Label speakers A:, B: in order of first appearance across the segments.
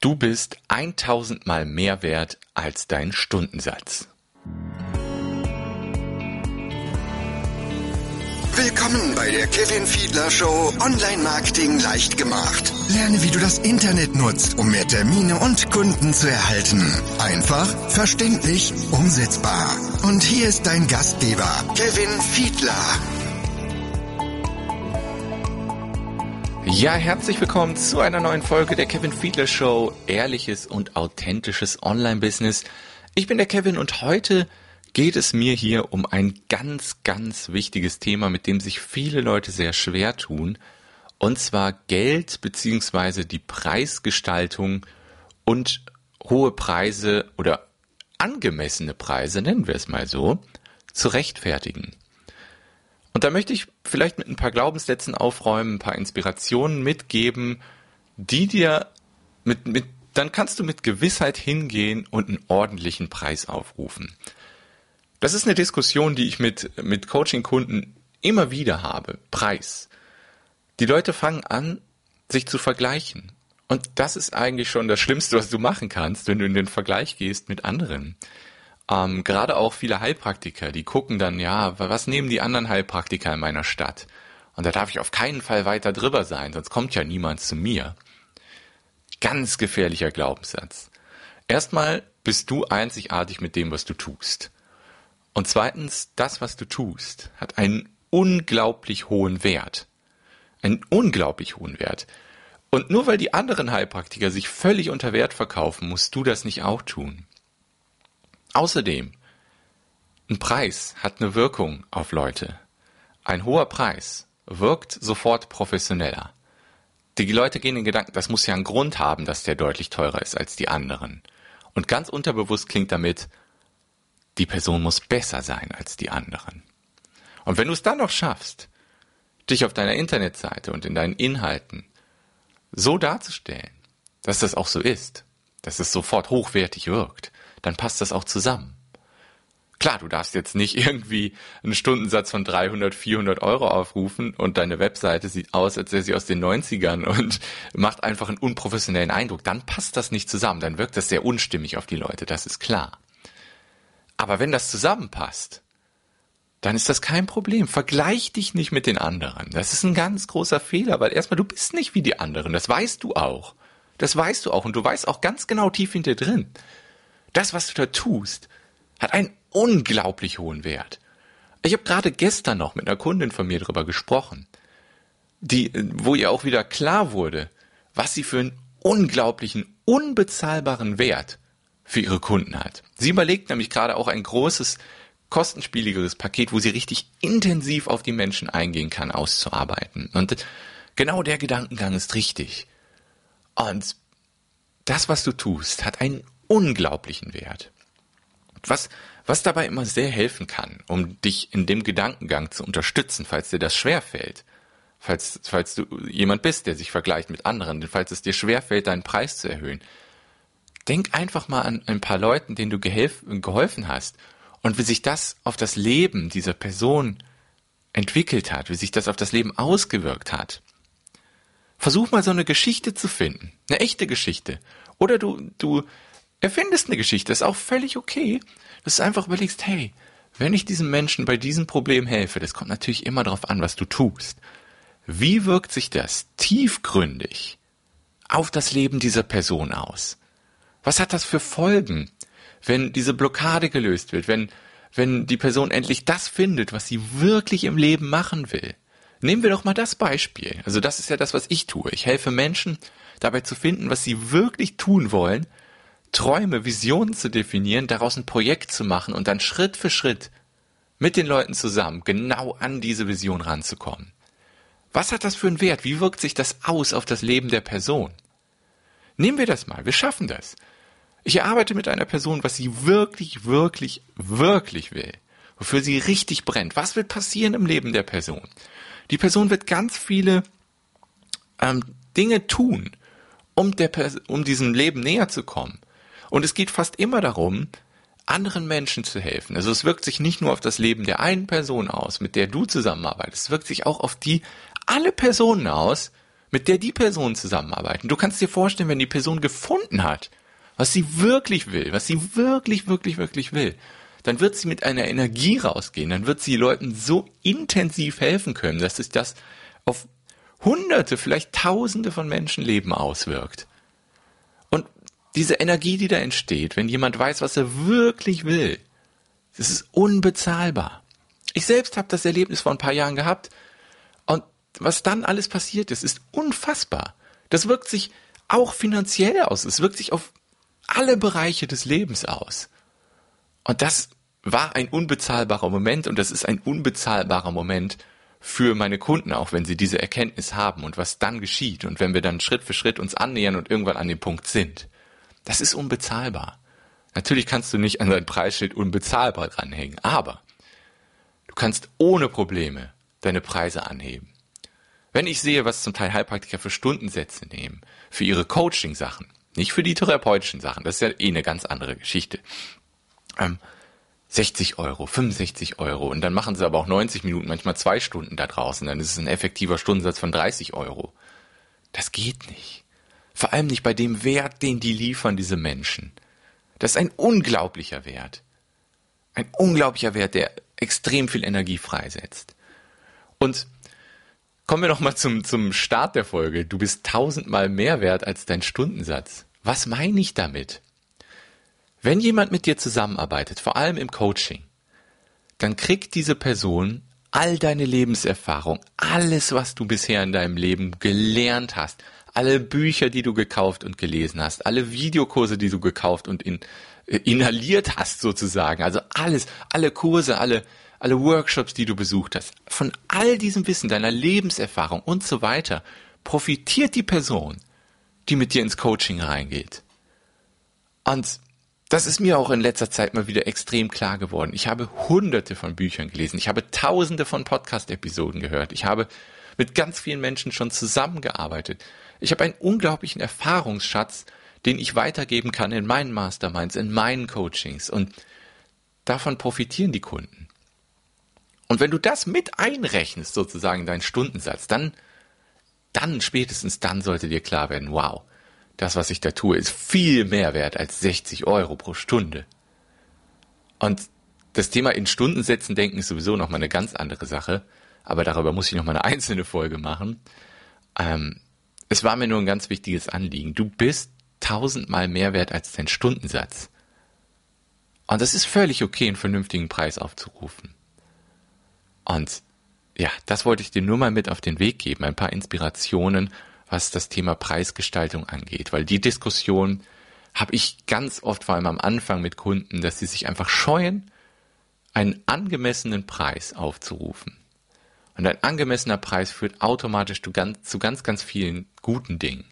A: Du bist 1000 Mal mehr wert als dein Stundensatz.
B: Willkommen bei der Kevin Fiedler Show Online Marketing leicht gemacht. Lerne, wie du das Internet nutzt, um mehr Termine und Kunden zu erhalten. Einfach, verständlich, umsetzbar. Und hier ist dein Gastgeber, Kevin Fiedler.
A: Ja, herzlich willkommen zu einer neuen Folge der Kevin Fiedler Show. Ehrliches und authentisches Online-Business. Ich bin der Kevin und heute geht es mir hier um ein ganz, ganz wichtiges Thema, mit dem sich viele Leute sehr schwer tun. Und zwar Geld beziehungsweise die Preisgestaltung und hohe Preise oder angemessene Preise, nennen wir es mal so, zu rechtfertigen. Und da möchte ich vielleicht mit ein paar Glaubenssätzen aufräumen, ein paar Inspirationen mitgeben, die dir mit, mit, dann kannst du mit Gewissheit hingehen und einen ordentlichen Preis aufrufen. Das ist eine Diskussion, die ich mit, mit Coaching-Kunden immer wieder habe. Preis. Die Leute fangen an, sich zu vergleichen. Und das ist eigentlich schon das Schlimmste, was du machen kannst, wenn du in den Vergleich gehst mit anderen. Ähm, gerade auch viele Heilpraktiker, die gucken dann, ja, was nehmen die anderen Heilpraktiker in meiner Stadt? Und da darf ich auf keinen Fall weiter drüber sein, sonst kommt ja niemand zu mir. Ganz gefährlicher Glaubenssatz. Erstmal bist du einzigartig mit dem, was du tust. Und zweitens, das, was du tust, hat einen unglaublich hohen Wert. Einen unglaublich hohen Wert. Und nur weil die anderen Heilpraktiker sich völlig unter Wert verkaufen, musst du das nicht auch tun. Außerdem, ein Preis hat eine Wirkung auf Leute. Ein hoher Preis wirkt sofort professioneller. Die Leute gehen in den Gedanken, das muss ja einen Grund haben, dass der deutlich teurer ist als die anderen. Und ganz unterbewusst klingt damit, die Person muss besser sein als die anderen. Und wenn du es dann noch schaffst, dich auf deiner Internetseite und in deinen Inhalten so darzustellen, dass das auch so ist, dass es sofort hochwertig wirkt, dann passt das auch zusammen. Klar, du darfst jetzt nicht irgendwie einen Stundensatz von 300, 400 Euro aufrufen und deine Webseite sieht aus, als wäre sie aus den 90ern und macht einfach einen unprofessionellen Eindruck. Dann passt das nicht zusammen. Dann wirkt das sehr unstimmig auf die Leute. Das ist klar. Aber wenn das zusammenpasst, dann ist das kein Problem. Vergleich dich nicht mit den anderen. Das ist ein ganz großer Fehler, weil erstmal du bist nicht wie die anderen. Das weißt du auch. Das weißt du auch und du weißt auch ganz genau tief in dir drin. Das, was du da tust, hat einen unglaublich hohen Wert. Ich habe gerade gestern noch mit einer Kundin von mir darüber gesprochen, die, wo ihr auch wieder klar wurde, was sie für einen unglaublichen, unbezahlbaren Wert für ihre Kunden hat. Sie überlegt nämlich gerade auch ein großes, kostenspieligeres Paket, wo sie richtig intensiv auf die Menschen eingehen kann, auszuarbeiten. Und genau der Gedankengang ist richtig. Und das, was du tust, hat einen unglaublichen Wert. Was, was dabei immer sehr helfen kann, um dich in dem Gedankengang zu unterstützen, falls dir das schwerfällt, falls, falls du jemand bist, der sich vergleicht mit anderen, falls es dir schwerfällt, deinen Preis zu erhöhen, denk einfach mal an ein paar Leuten, denen du geholfen hast und wie sich das auf das Leben dieser Person entwickelt hat, wie sich das auf das Leben ausgewirkt hat. Versuch mal so eine Geschichte zu finden, eine echte Geschichte. Oder du, du erfindest eine Geschichte, ist auch völlig okay, dass du einfach überlegst, hey, wenn ich diesem Menschen bei diesem Problem helfe, das kommt natürlich immer darauf an, was du tust. Wie wirkt sich das tiefgründig auf das Leben dieser Person aus? Was hat das für Folgen, wenn diese Blockade gelöst wird, wenn, wenn die Person endlich das findet, was sie wirklich im Leben machen will? Nehmen wir doch mal das Beispiel. Also das ist ja das, was ich tue. Ich helfe Menschen dabei zu finden, was sie wirklich tun wollen, Träume, Visionen zu definieren, daraus ein Projekt zu machen und dann Schritt für Schritt mit den Leuten zusammen genau an diese Vision ranzukommen. Was hat das für einen Wert? Wie wirkt sich das aus auf das Leben der Person? Nehmen wir das mal. Wir schaffen das. Ich erarbeite mit einer Person, was sie wirklich, wirklich, wirklich will. Wofür sie richtig brennt. Was wird passieren im Leben der Person? Die Person wird ganz viele ähm, Dinge tun, um, der, um diesem Leben näher zu kommen. Und es geht fast immer darum, anderen Menschen zu helfen. Also es wirkt sich nicht nur auf das Leben der einen Person aus, mit der du zusammenarbeitest, es wirkt sich auch auf die alle Personen aus, mit der die Person zusammenarbeiten. Du kannst dir vorstellen, wenn die Person gefunden hat, was sie wirklich will, was sie wirklich, wirklich, wirklich will, dann wird sie mit einer Energie rausgehen, dann wird sie Leuten so intensiv helfen können, dass sich das auf Hunderte, vielleicht Tausende von Menschenleben auswirkt. Diese Energie, die da entsteht, wenn jemand weiß, was er wirklich will, das ist unbezahlbar. Ich selbst habe das Erlebnis vor ein paar Jahren gehabt und was dann alles passiert ist, ist unfassbar. Das wirkt sich auch finanziell aus. Es wirkt sich auf alle Bereiche des Lebens aus. Und das war ein unbezahlbarer Moment und das ist ein unbezahlbarer Moment für meine Kunden, auch wenn sie diese Erkenntnis haben und was dann geschieht und wenn wir dann Schritt für Schritt uns annähern und irgendwann an dem Punkt sind. Das ist unbezahlbar. Natürlich kannst du nicht an dein Preisschild unbezahlbar dranhängen, aber du kannst ohne Probleme deine Preise anheben. Wenn ich sehe, was zum Teil Heilpraktiker für Stundensätze nehmen, für ihre Coaching-Sachen, nicht für die therapeutischen Sachen, das ist ja eh eine ganz andere Geschichte. Ähm, 60 Euro, 65 Euro und dann machen sie aber auch 90 Minuten, manchmal zwei Stunden da draußen, dann ist es ein effektiver Stundensatz von 30 Euro. Das geht nicht. Vor allem nicht bei dem Wert, den die liefern, diese Menschen. Das ist ein unglaublicher Wert. Ein unglaublicher Wert, der extrem viel Energie freisetzt. Und kommen wir nochmal zum, zum Start der Folge. Du bist tausendmal mehr wert als dein Stundensatz. Was meine ich damit? Wenn jemand mit dir zusammenarbeitet, vor allem im Coaching, dann kriegt diese Person all deine Lebenserfahrung, alles, was du bisher in deinem Leben gelernt hast, alle Bücher, die du gekauft und gelesen hast, alle Videokurse, die du gekauft und in, äh, inhaliert hast sozusagen, also alles, alle Kurse, alle, alle Workshops, die du besucht hast, von all diesem Wissen, deiner Lebenserfahrung und so weiter, profitiert die Person, die mit dir ins Coaching reingeht. Und das ist mir auch in letzter Zeit mal wieder extrem klar geworden. Ich habe hunderte von Büchern gelesen. Ich habe tausende von Podcast-Episoden gehört. Ich habe mit ganz vielen Menschen schon zusammengearbeitet. Ich habe einen unglaublichen Erfahrungsschatz, den ich weitergeben kann in meinen Masterminds, in meinen Coachings. Und davon profitieren die Kunden. Und wenn du das mit einrechnest, sozusagen deinen Stundensatz, dann, dann spätestens dann sollte dir klar werden, wow, das, was ich da tue, ist viel mehr wert als 60 Euro pro Stunde. Und das Thema in Stundensätzen denken ist sowieso nochmal eine ganz andere Sache, aber darüber muss ich nochmal eine einzelne Folge machen. Ähm, es war mir nur ein ganz wichtiges Anliegen. Du bist tausendmal mehr wert als dein Stundensatz. Und das ist völlig okay, einen vernünftigen Preis aufzurufen. Und ja, das wollte ich dir nur mal mit auf den Weg geben. Ein paar Inspirationen was das Thema Preisgestaltung angeht, weil die Diskussion habe ich ganz oft, vor allem am Anfang mit Kunden, dass sie sich einfach scheuen, einen angemessenen Preis aufzurufen. Und ein angemessener Preis führt automatisch zu ganz, zu ganz, ganz vielen guten Dingen.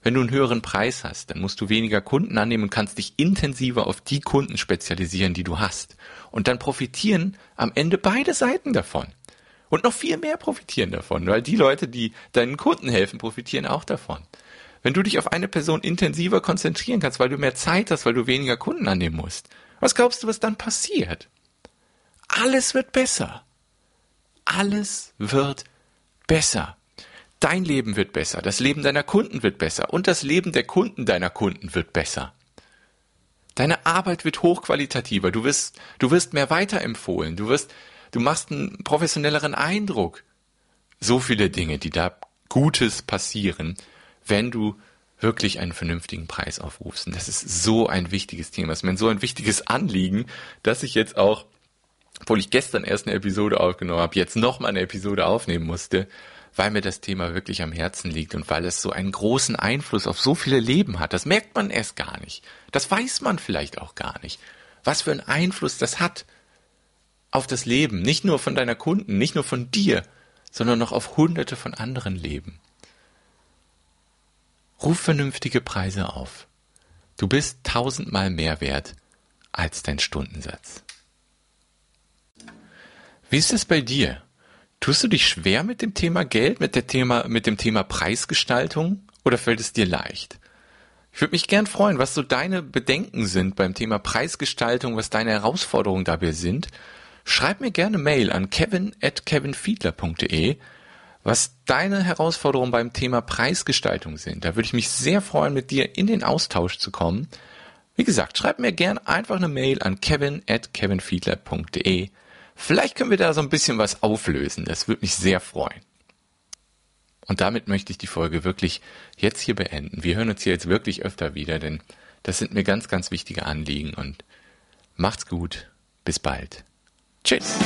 A: Wenn du einen höheren Preis hast, dann musst du weniger Kunden annehmen und kannst dich intensiver auf die Kunden spezialisieren, die du hast. Und dann profitieren am Ende beide Seiten davon. Und noch viel mehr profitieren davon, weil die Leute, die deinen Kunden helfen, profitieren auch davon. Wenn du dich auf eine Person intensiver konzentrieren kannst, weil du mehr Zeit hast, weil du weniger Kunden annehmen musst, was glaubst du, was dann passiert? Alles wird besser. Alles wird besser. Dein Leben wird besser, das Leben deiner Kunden wird besser und das Leben der Kunden deiner Kunden wird besser. Deine Arbeit wird hochqualitativer, du wirst, du wirst mehr weiterempfohlen, du wirst du machst einen professionelleren Eindruck. So viele Dinge, die da Gutes passieren, wenn du wirklich einen vernünftigen Preis aufrufst. Und das ist so ein wichtiges Thema. Das ist mir so ein wichtiges Anliegen, dass ich jetzt auch, obwohl ich gestern erst eine Episode aufgenommen habe, jetzt nochmal eine Episode aufnehmen musste, weil mir das Thema wirklich am Herzen liegt und weil es so einen großen Einfluss auf so viele Leben hat. Das merkt man erst gar nicht. Das weiß man vielleicht auch gar nicht. Was für einen Einfluss das hat auf das Leben, nicht nur von deiner Kunden, nicht nur von dir, sondern noch auf hunderte von anderen Leben. Ruf vernünftige Preise auf. Du bist tausendmal mehr wert als dein Stundensatz. Wie ist es bei dir? Tust du dich schwer mit dem Thema Geld, mit, der Thema, mit dem Thema Preisgestaltung oder fällt es dir leicht? Ich würde mich gern freuen, was so deine Bedenken sind beim Thema Preisgestaltung, was deine Herausforderungen dabei sind Schreib mir gerne Mail an kevin at kevinfiedler.de, was deine Herausforderungen beim Thema Preisgestaltung sind. Da würde ich mich sehr freuen, mit dir in den Austausch zu kommen. Wie gesagt, schreib mir gern einfach eine Mail an kevin at kevinfiedler.de. Vielleicht können wir da so ein bisschen was auflösen. Das würde mich sehr freuen. Und damit möchte ich die Folge wirklich jetzt hier beenden. Wir hören uns hier jetzt wirklich öfter wieder, denn das sind mir ganz, ganz wichtige Anliegen und macht's gut. Bis bald. Tschüss.